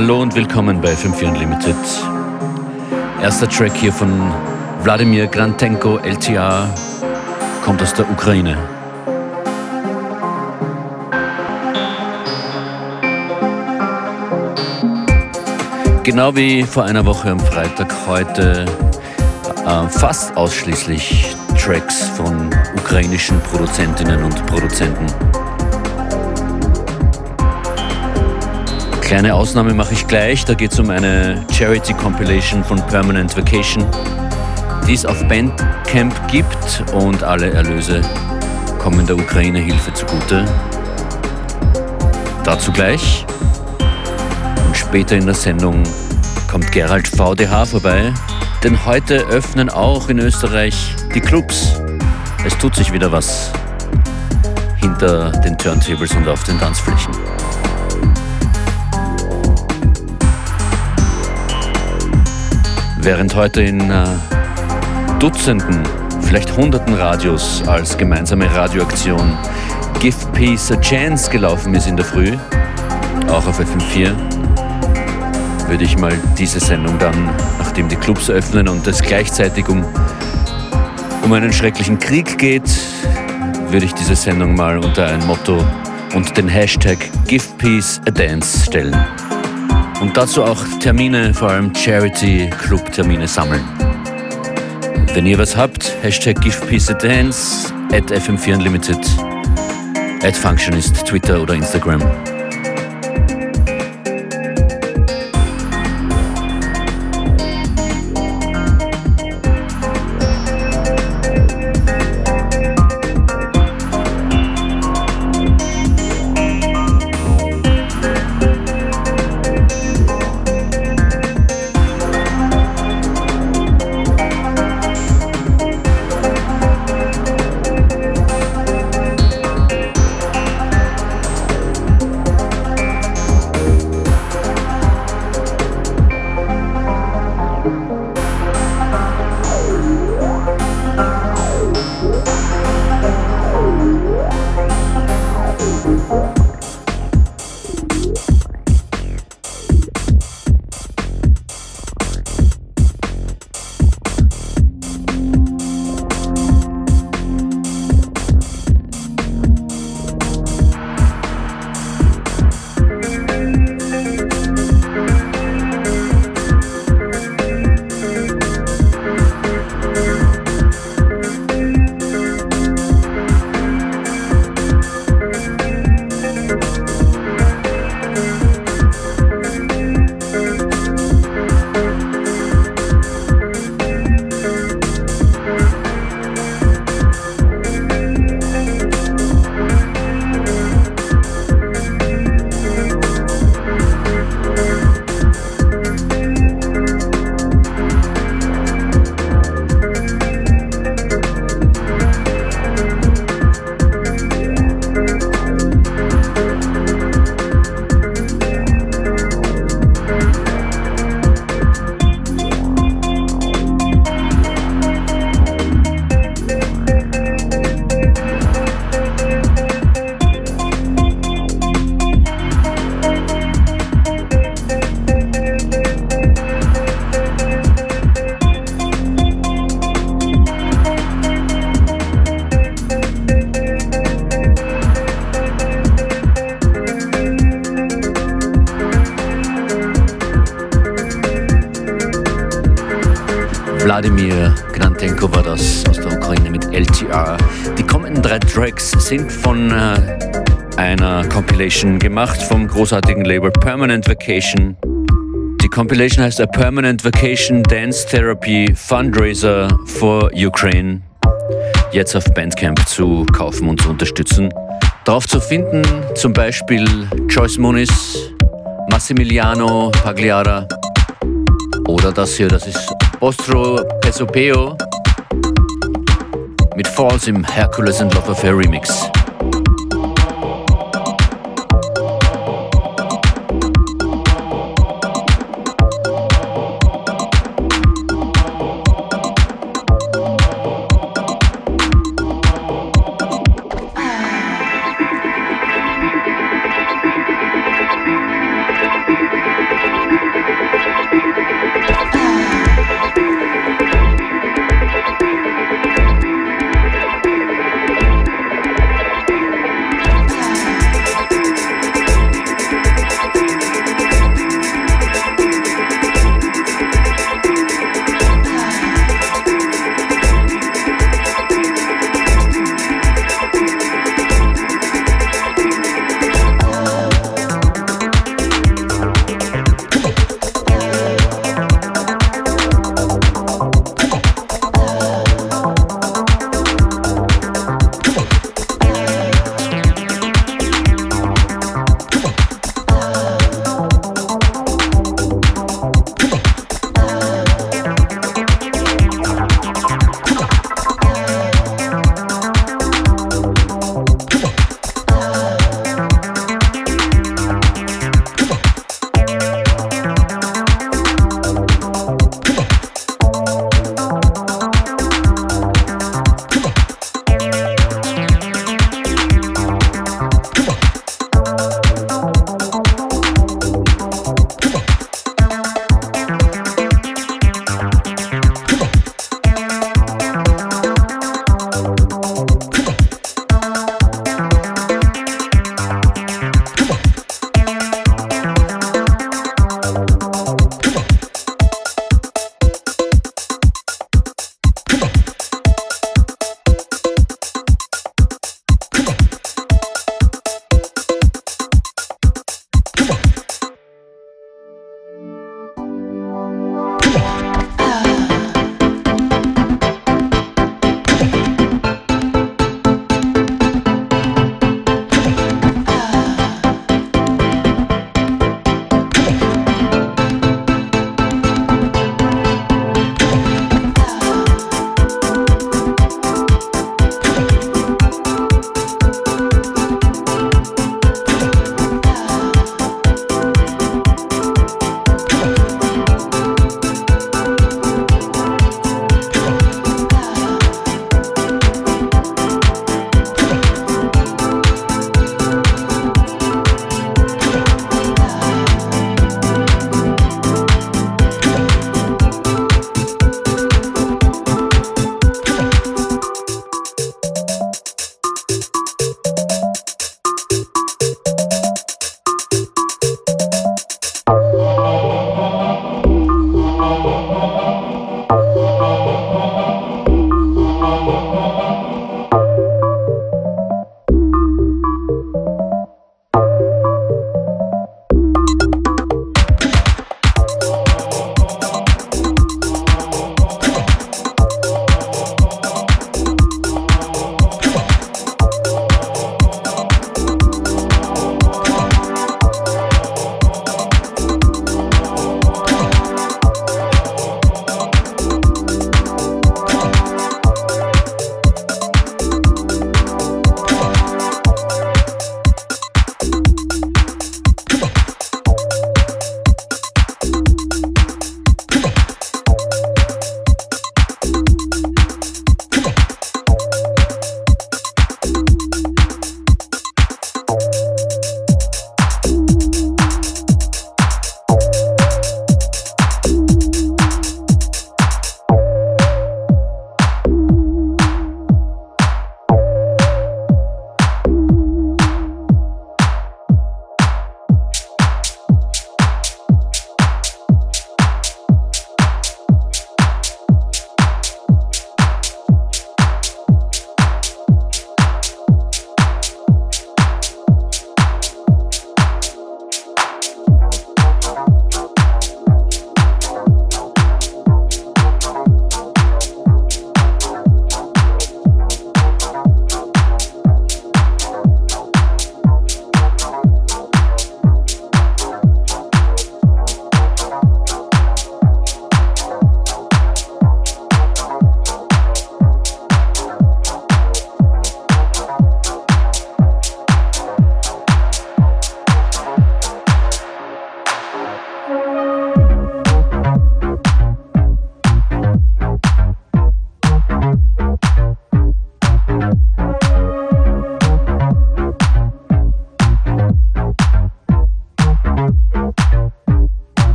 Hallo und willkommen bei 54 Unlimited. Erster Track hier von Wladimir Grantenko, LTA, kommt aus der Ukraine. Genau wie vor einer Woche am Freitag heute äh, fast ausschließlich Tracks von ukrainischen Produzentinnen und Produzenten. Kleine Ausnahme mache ich gleich, da geht es um eine Charity Compilation von Permanent Vacation, die es auf Bandcamp gibt und alle Erlöse kommen der Ukraine Hilfe zugute. Dazu gleich. Und später in der Sendung kommt Gerald VDH vorbei, denn heute öffnen auch in Österreich die Clubs. Es tut sich wieder was hinter den Turntables und auf den Tanzflächen. Während heute in äh, Dutzenden, vielleicht Hunderten Radios als gemeinsame Radioaktion Give Peace a Chance gelaufen ist in der Früh, auch auf FM4, würde ich mal diese Sendung dann, nachdem die Clubs öffnen und es gleichzeitig um, um einen schrecklichen Krieg geht, würde ich diese Sendung mal unter ein Motto und den Hashtag Give Peace a Dance stellen. Und dazu auch Termine, vor allem Charity-Club-Termine sammeln. Wenn ihr was habt, Hashtag Give Peace a Dance, at FM4 Unlimited, at Functionist, Twitter oder Instagram. Gemacht vom großartigen Label Permanent Vacation. Die Compilation heißt A Permanent Vacation Dance Therapy Fundraiser for Ukraine. Jetzt auf Bandcamp zu kaufen und zu unterstützen. Darauf zu finden zum Beispiel Joyce Muniz, Massimiliano Pagliara oder das hier, das ist Ostro Pesopeo mit Falls im Hercules and Love Affair Remix.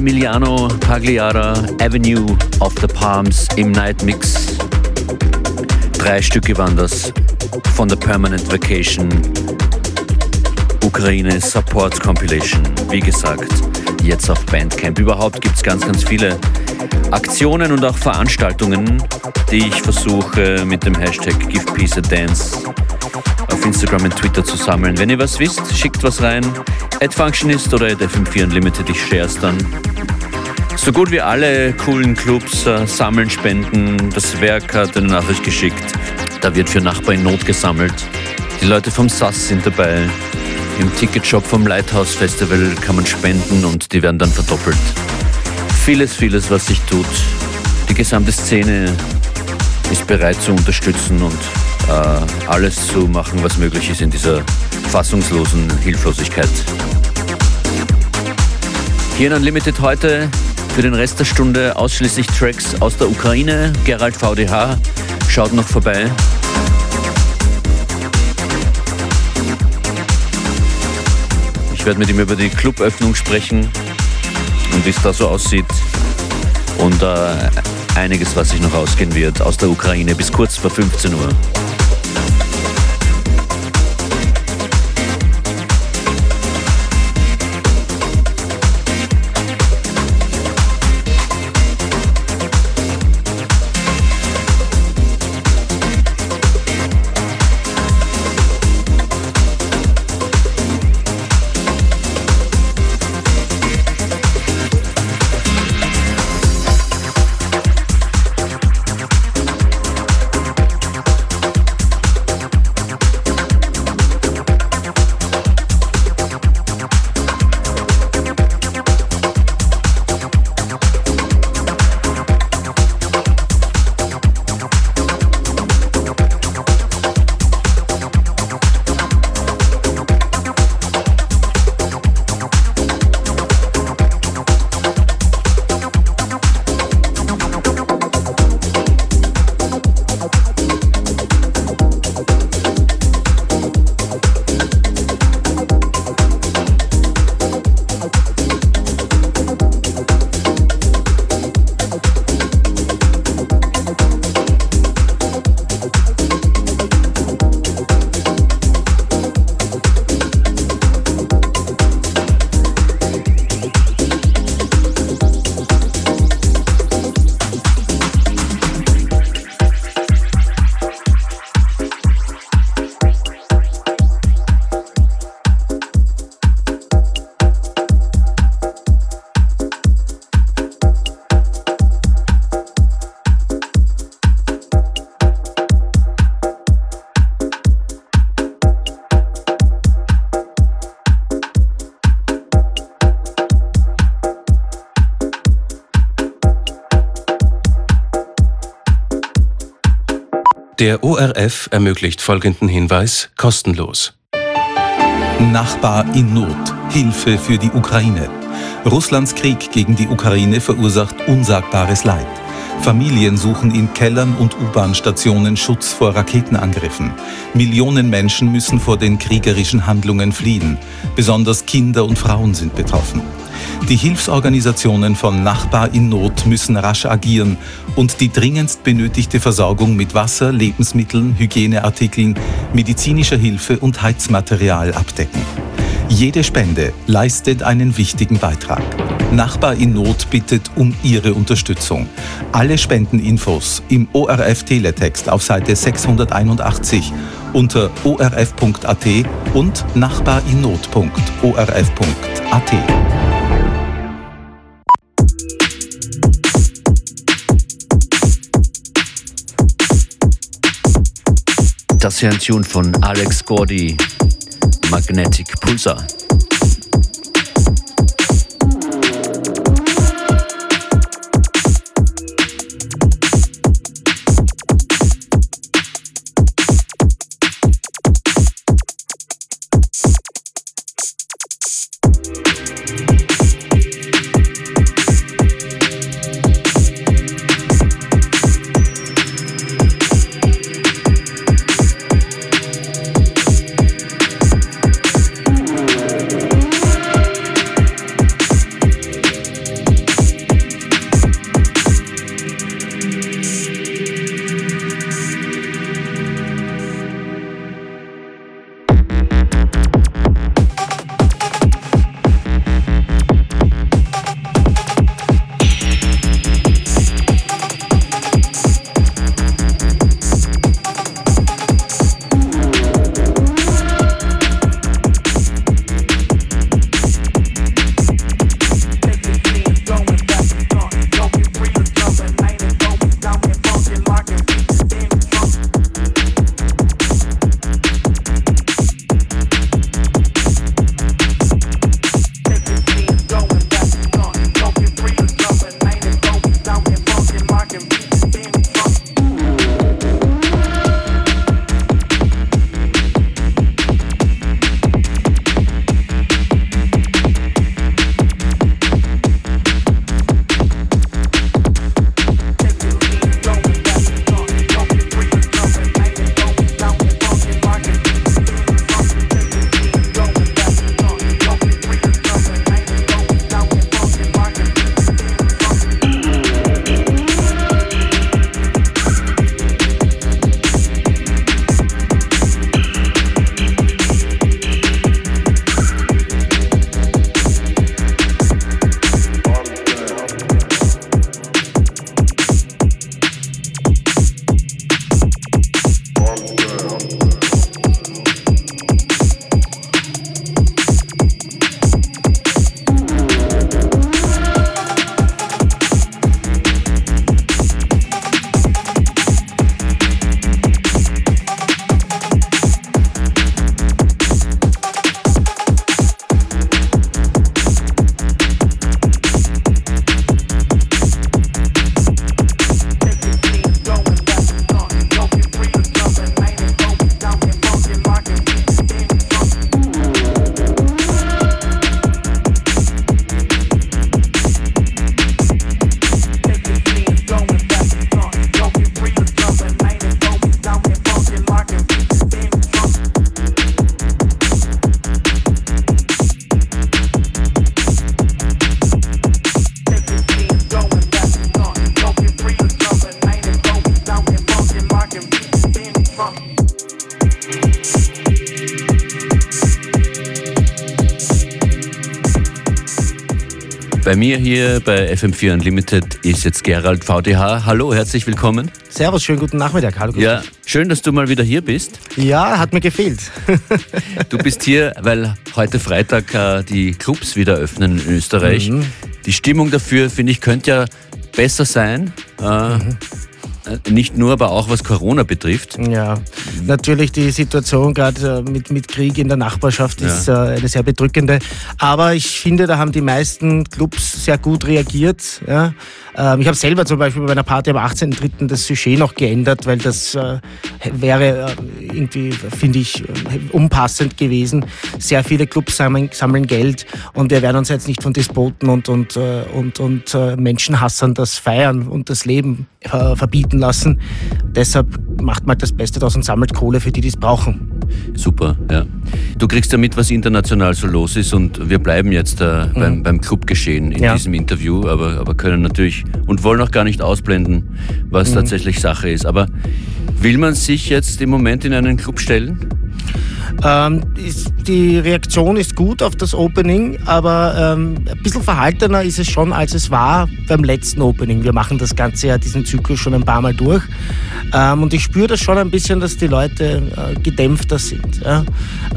Massimiliano Pagliara, Avenue of the Palms im Night Mix. Drei Stücke waren das von der Permanent Vacation Ukraine Support Compilation. Wie gesagt, jetzt auf Bandcamp. Überhaupt gibt es ganz, ganz viele Aktionen und auch Veranstaltungen, die ich versuche mit dem Hashtag Give Peace a Dance auf Instagram und Twitter zu sammeln. Wenn ihr was wisst, schickt was rein. At Functionist oder at FM4 Unlimited, ich share es dann. So gut wie alle coolen Clubs äh, sammeln Spenden. Das Werk hat eine Nachricht geschickt. Da wird für Nachbar in Not gesammelt. Die Leute vom SAS sind dabei. Im Ticketshop vom Lighthouse Festival kann man spenden und die werden dann verdoppelt. Vieles, vieles, was sich tut. Die gesamte Szene ist bereit zu unterstützen und äh, alles zu machen, was möglich ist in dieser fassungslosen Hilflosigkeit. Hier in Unlimited heute für den Rest der Stunde ausschließlich Tracks aus der Ukraine. Gerald VDH schaut noch vorbei. Ich werde mit ihm über die Cluböffnung sprechen und wie es da so aussieht. Und äh, einiges, was sich noch ausgehen wird aus der Ukraine bis kurz vor 15 Uhr. Der ORF ermöglicht folgenden Hinweis kostenlos. Nachbar in Not. Hilfe für die Ukraine. Russlands Krieg gegen die Ukraine verursacht unsagbares Leid. Familien suchen in Kellern und U-Bahn-Stationen Schutz vor Raketenangriffen. Millionen Menschen müssen vor den kriegerischen Handlungen fliehen. Besonders Kinder und Frauen sind betroffen. Die Hilfsorganisationen von Nachbar in Not müssen rasch agieren und die dringendst benötigte Versorgung mit Wasser, Lebensmitteln, Hygieneartikeln, medizinischer Hilfe und Heizmaterial abdecken. Jede Spende leistet einen wichtigen Beitrag. Nachbar in Not bittet um Ihre Unterstützung. Alle Spendeninfos im ORF Teletext auf Seite 681 unter orf.at und nachbarinnot.orf.at. Das hier ein Tune von Alex Gordy, Magnetic Pulsar. Mir hier bei FM4 Unlimited ist jetzt Gerald VDH. Hallo, herzlich willkommen. Servus, schönen guten Nachmittag. Hallo. Ja, schön, dass du mal wieder hier bist. Ja, hat mir gefehlt. du bist hier, weil heute Freitag äh, die Clubs wieder öffnen in Österreich. Mhm. Die Stimmung dafür, finde ich, könnte ja besser sein. Äh, mhm. Äh, nicht nur, aber auch was Corona betrifft. Ja, natürlich die Situation gerade äh, mit, mit Krieg in der Nachbarschaft ist ja. Äh, eine sehr bedrückende. Aber ich finde, da haben die meisten Clubs sehr gut reagiert. Ja. Ähm, ich habe selber zum Beispiel bei meiner Party am 18.03. das Sujet noch geändert, weil das wäre irgendwie, finde ich, unpassend gewesen. Sehr viele Clubs sammeln, sammeln, Geld und wir werden uns jetzt nicht von Despoten und, und, und, und Menschenhassern das Feiern und das Leben verbieten lassen. Deshalb macht man das Beste daraus und sammelt Kohle für die, die es brauchen. Super, ja. Du kriegst ja mit, was international so los ist und wir bleiben jetzt äh, mhm. beim, beim Clubgeschehen in ja. diesem Interview, aber, aber können natürlich und wollen auch gar nicht ausblenden, was mhm. tatsächlich Sache ist. Aber will man sich jetzt im Moment in einen Club stellen? Ähm, ist, die Reaktion ist gut auf das Opening, aber ähm, ein bisschen verhaltener ist es schon, als es war beim letzten Opening. Wir machen das Ganze ja, diesen Zyklus schon ein paar Mal durch. Ähm, und ich spüre das schon ein bisschen, dass die Leute äh, gedämpfter sind. Ja?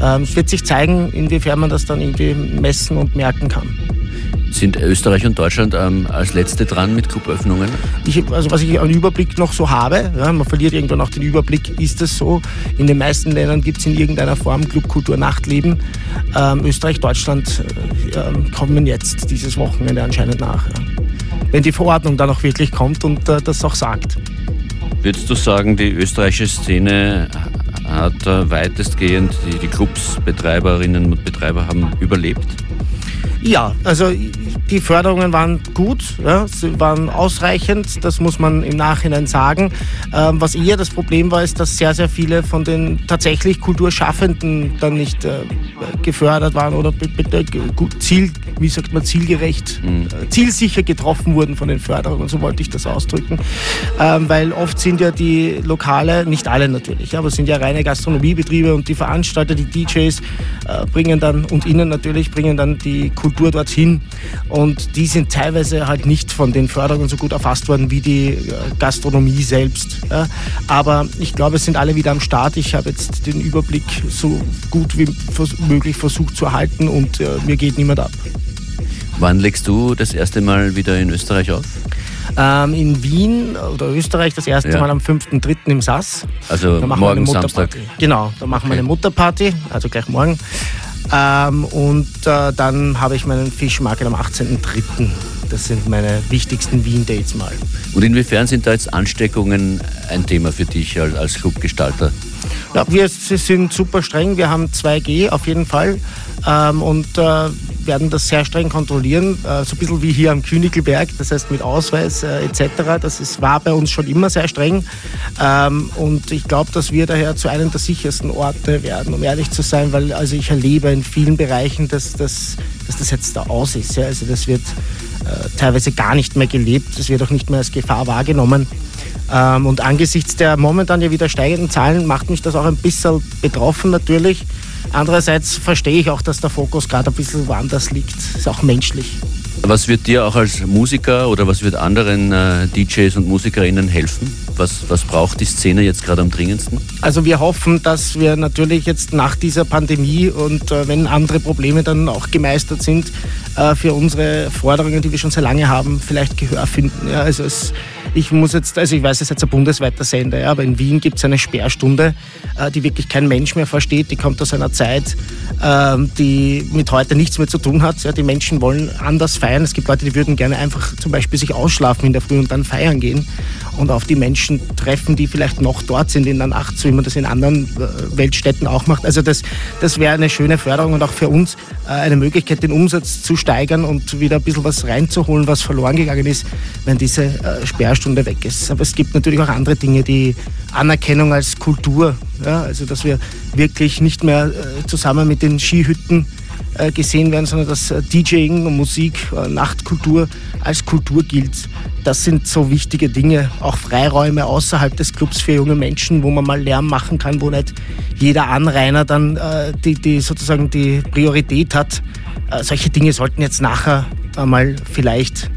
Ähm, es wird sich zeigen, inwiefern man das dann irgendwie messen und merken kann. Sind Österreich und Deutschland ähm, als letzte dran mit Cluböffnungen? Ich, also was ich an Überblick noch so habe, ja, man verliert irgendwann auch den Überblick, ist es so. In den meisten Ländern gibt es in irgendeiner Form Clubkultur, Nachtleben. Ähm, Österreich, Deutschland äh, ähm, kommen jetzt dieses Wochenende anscheinend nach. Ja. Wenn die Verordnung dann auch wirklich kommt und äh, das auch sagt. Würdest du sagen, die österreichische Szene hat äh, weitestgehend die, die Clubs, Betreiberinnen und Betreiber haben überlebt? Ja, also die Förderungen waren gut, ja, sie waren ausreichend, das muss man im Nachhinein sagen. Ähm, was eher das Problem war, ist, dass sehr, sehr viele von den tatsächlich Kulturschaffenden dann nicht äh, gefördert waren oder gut, Ziel, wie sagt man, zielgerecht, mhm. äh, zielsicher getroffen wurden von den Förderungen, so wollte ich das ausdrücken. Ähm, weil oft sind ja die Lokale, nicht alle natürlich, aber sind ja reine Gastronomiebetriebe und die Veranstalter, die DJs äh, bringen dann und ihnen natürlich bringen dann die Kultur Kultur dorthin. Und die sind teilweise halt nicht von den Förderungen so gut erfasst worden wie die äh, Gastronomie selbst. Aber ich glaube, es sind alle wieder am Start. Ich habe jetzt den Überblick so gut wie möglich versucht zu erhalten und äh, mir geht niemand ab. Wann legst du das erste Mal wieder in Österreich auf? Ähm, in Wien oder Österreich das erste ja. Mal am 5.3. im SAS. Also morgen Samstag. Genau, da machen okay. wir eine Mutterparty, also gleich morgen. Ähm, und äh, dann habe ich meinen Fischmarket am 18.03. Das sind meine wichtigsten Wien-Dates mal. Und inwiefern sind da jetzt Ansteckungen ein Thema für dich als, als Clubgestalter? Ja, wir sind super streng. Wir haben 2G auf jeden Fall ähm, und äh, werden das sehr streng kontrollieren. Äh, so ein bisschen wie hier am Königelberg, das heißt mit Ausweis äh, etc. Das ist, war bei uns schon immer sehr streng. Ähm, und ich glaube, dass wir daher zu einem der sichersten Orte werden, um ehrlich zu sein, weil also ich erlebe in vielen Bereichen, dass, dass, dass das jetzt da aus ist. Ja? Also das wird äh, teilweise gar nicht mehr gelebt, das wird auch nicht mehr als Gefahr wahrgenommen. Ähm, und angesichts der momentan ja wieder steigenden Zahlen macht mich das auch ein bisschen betroffen natürlich. Andererseits verstehe ich auch, dass der Fokus gerade ein bisschen woanders liegt. Ist auch menschlich. Was wird dir auch als Musiker oder was wird anderen äh, DJs und Musikerinnen helfen? Was, was braucht die Szene jetzt gerade am dringendsten? Also wir hoffen, dass wir natürlich jetzt nach dieser Pandemie und äh, wenn andere Probleme dann auch gemeistert sind, äh, für unsere Forderungen, die wir schon sehr lange haben, vielleicht Gehör finden. Ja, also es, ich muss jetzt, also ich weiß, es ist jetzt ein bundesweiter Sender, ja, aber in Wien gibt es eine Sperrstunde, äh, die wirklich kein Mensch mehr versteht. Die kommt aus einer Zeit, äh, die mit heute nichts mehr zu tun hat. Ja, die Menschen wollen anders feiern. Es gibt Leute, die würden gerne einfach zum Beispiel sich ausschlafen in der Früh und dann feiern gehen und auf die Menschen treffen, die vielleicht noch dort sind in der Nacht, so wie man das in anderen äh, Weltstädten auch macht. Also das, das wäre eine schöne Förderung und auch für uns äh, eine Möglichkeit, den Umsatz zu steigern und wieder ein bisschen was reinzuholen, was verloren gegangen ist, wenn diese äh, Sperrstunde Stunde weg ist. Aber es gibt natürlich auch andere Dinge, die Anerkennung als Kultur, ja, also dass wir wirklich nicht mehr zusammen mit den Skihütten gesehen werden, sondern dass äh, DJing und Musik, äh, Nachtkultur als Kultur gilt. Das sind so wichtige Dinge, auch Freiräume außerhalb des Clubs für junge Menschen, wo man mal Lärm machen kann, wo nicht jeder Anrainer dann äh, die, die sozusagen die Priorität hat. Äh, solche Dinge sollten jetzt nachher einmal vielleicht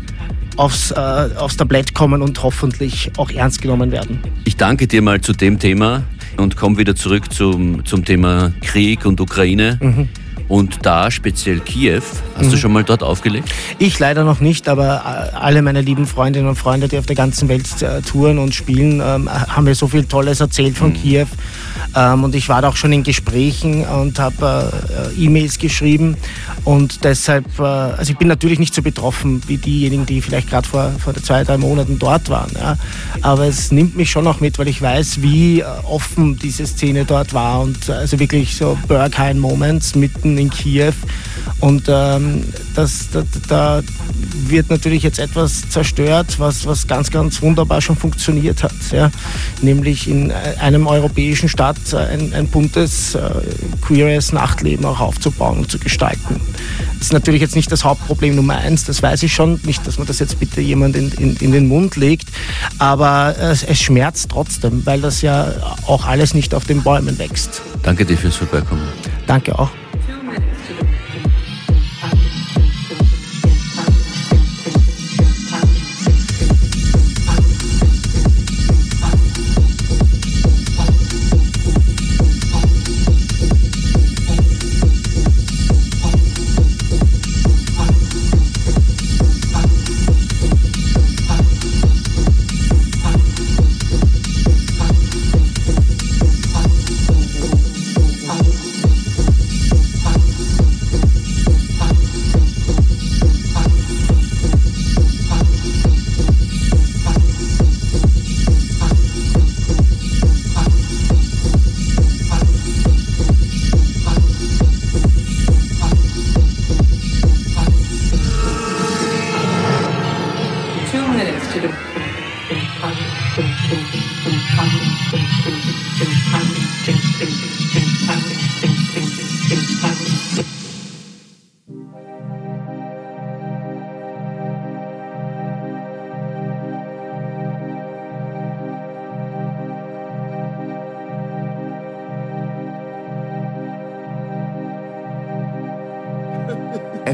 aufs, äh, aufs Tablett kommen und hoffentlich auch ernst genommen werden. Ich danke dir mal zu dem Thema und komme wieder zurück zum, zum Thema Krieg und Ukraine. Mhm. Und da speziell Kiew, hast mhm. du schon mal dort aufgelegt? Ich leider noch nicht, aber äh, alle meine lieben Freundinnen und Freunde, die auf der ganzen Welt äh, touren und spielen, ähm, haben mir so viel Tolles erzählt von mhm. Kiew. Ähm, und ich war da auch schon in Gesprächen und habe äh, E-Mails geschrieben. Und deshalb, also ich bin natürlich nicht so betroffen wie diejenigen, die vielleicht gerade vor, vor zwei, drei Monaten dort waren. Ja. Aber es nimmt mich schon auch mit, weil ich weiß, wie offen diese Szene dort war. Und also wirklich so Berghain-Moments mitten in Kiew. Und ähm, das, da, da, wird natürlich jetzt etwas zerstört, was, was ganz, ganz wunderbar schon funktioniert hat. Ja? Nämlich in einem europäischen Staat ein, ein buntes, äh, queeres Nachtleben auch aufzubauen und zu gestalten. Das ist natürlich jetzt nicht das Hauptproblem Nummer eins, das weiß ich schon. Nicht, dass man das jetzt bitte jemand in, in, in den Mund legt, aber es, es schmerzt trotzdem, weil das ja auch alles nicht auf den Bäumen wächst. Danke dir fürs Vorbeikommen. Danke auch.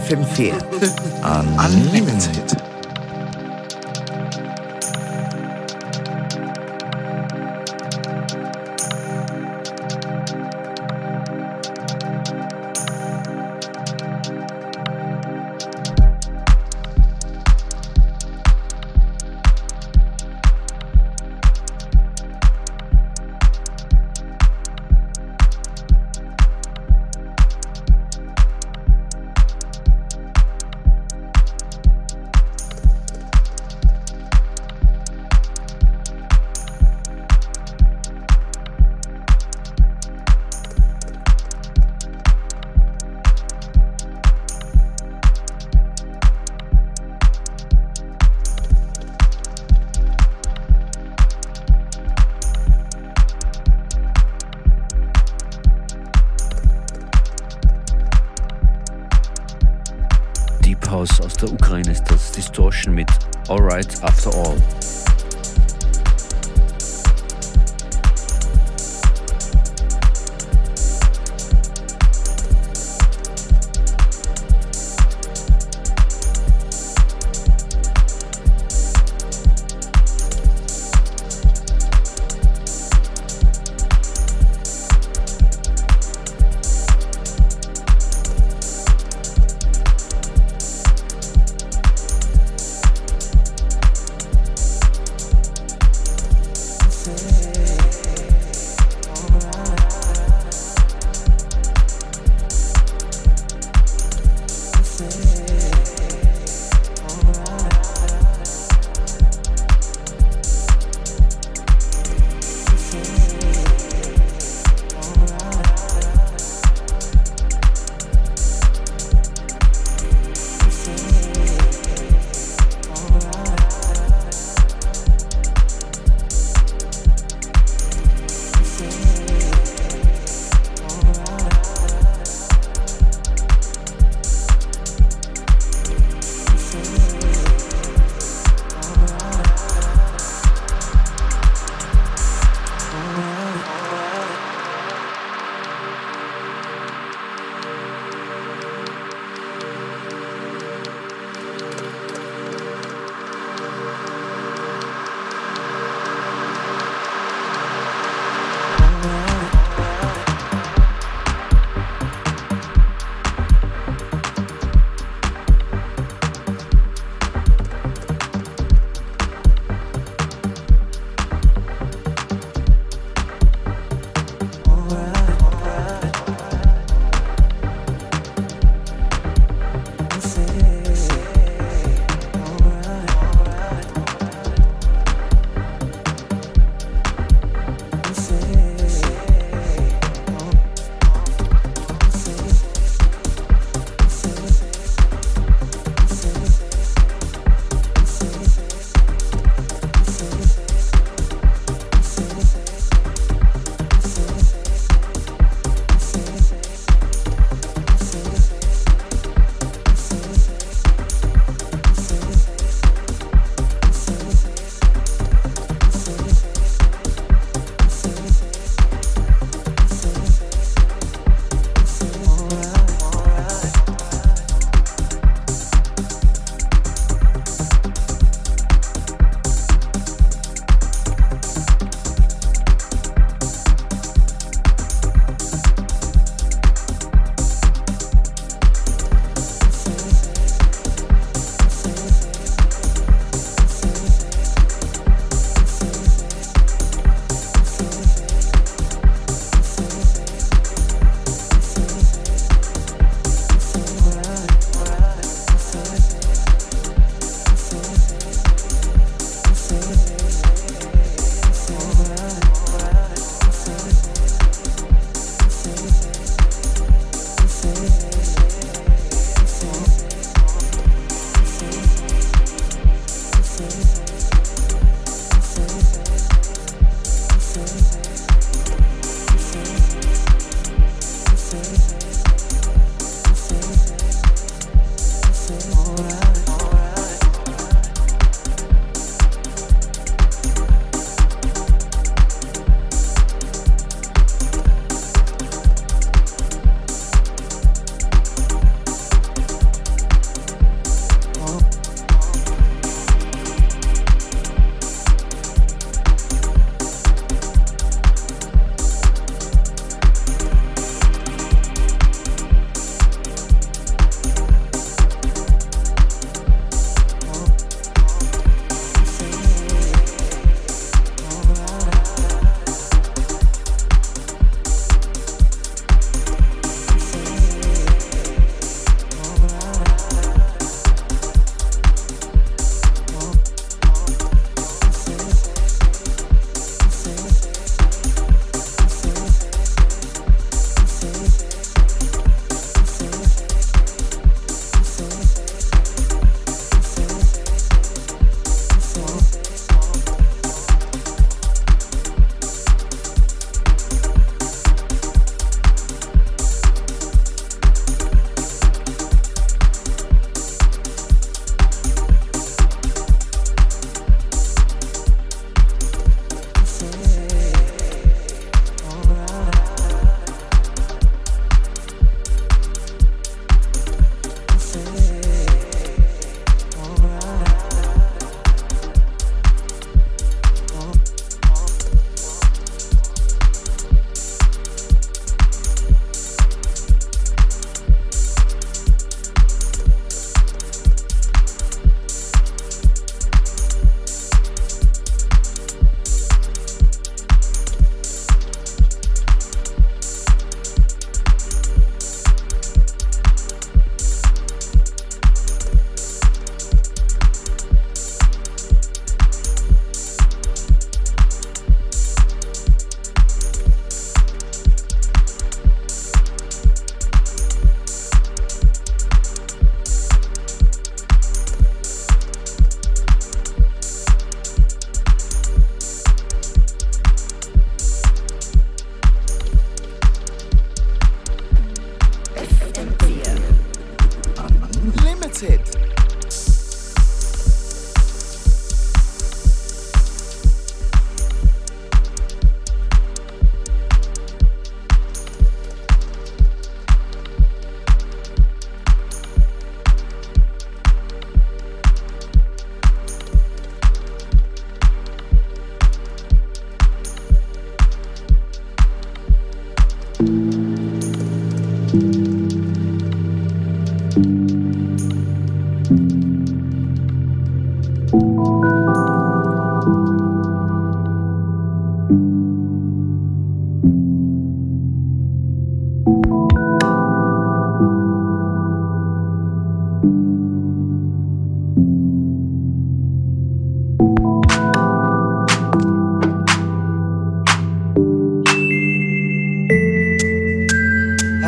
FM4 Unlimited.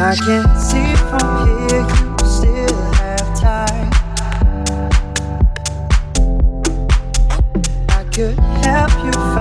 I can't see from here, you still have time. I could help you.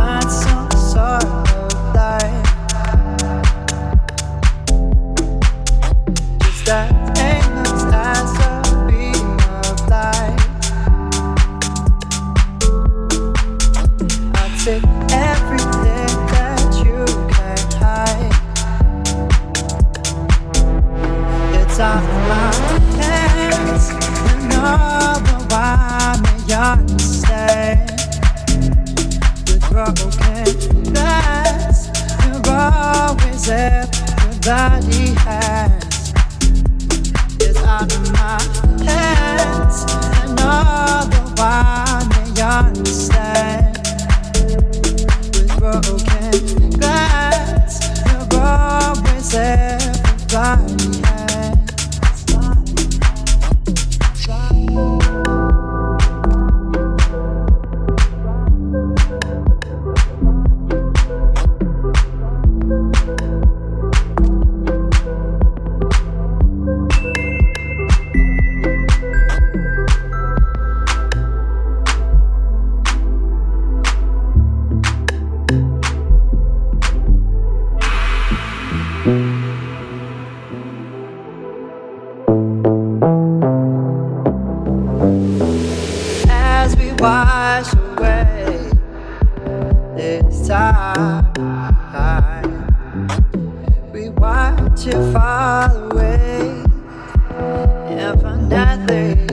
of my hands and all may understand. You're always everybody has. It's out of my hands may understand with broken glass. You're always everybody. We watch it fall away. Never nothing.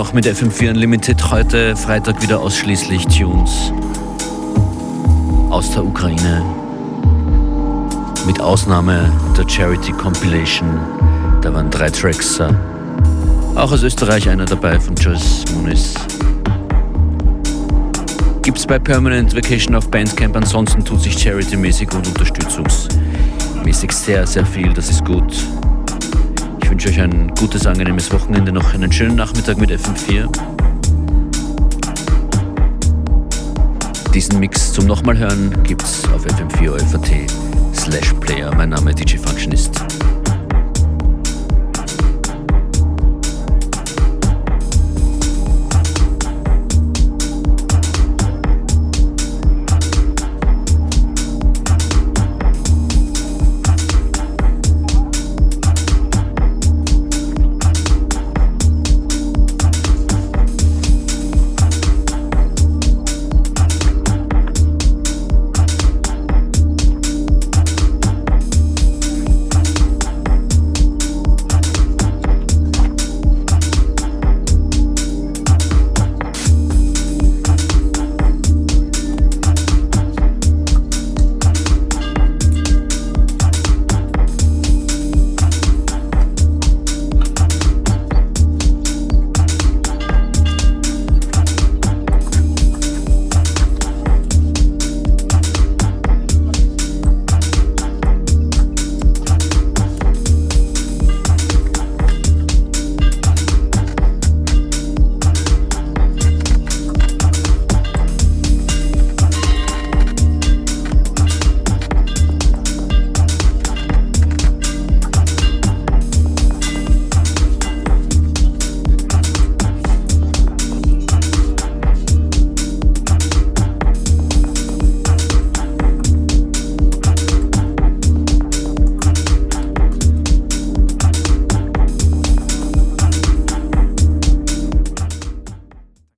Noch mit FM4 Unlimited. Heute Freitag wieder ausschließlich Tunes aus der Ukraine. Mit Ausnahme der Charity Compilation. Da waren drei Tracks. Auch aus Österreich einer dabei von Joyce Muniz. Gibt's bei Permanent Vacation auf Bandcamp. Ansonsten tut sich Charity-mäßig und unterstützungsmäßig sehr, sehr viel. Das ist gut. Ich wünsche euch ein gutes, angenehmes Wochenende, noch einen schönen Nachmittag mit FM4. Diesen Mix zum nochmal hören gibt's auf fm4 slash player. Mein Name DJ Functionist.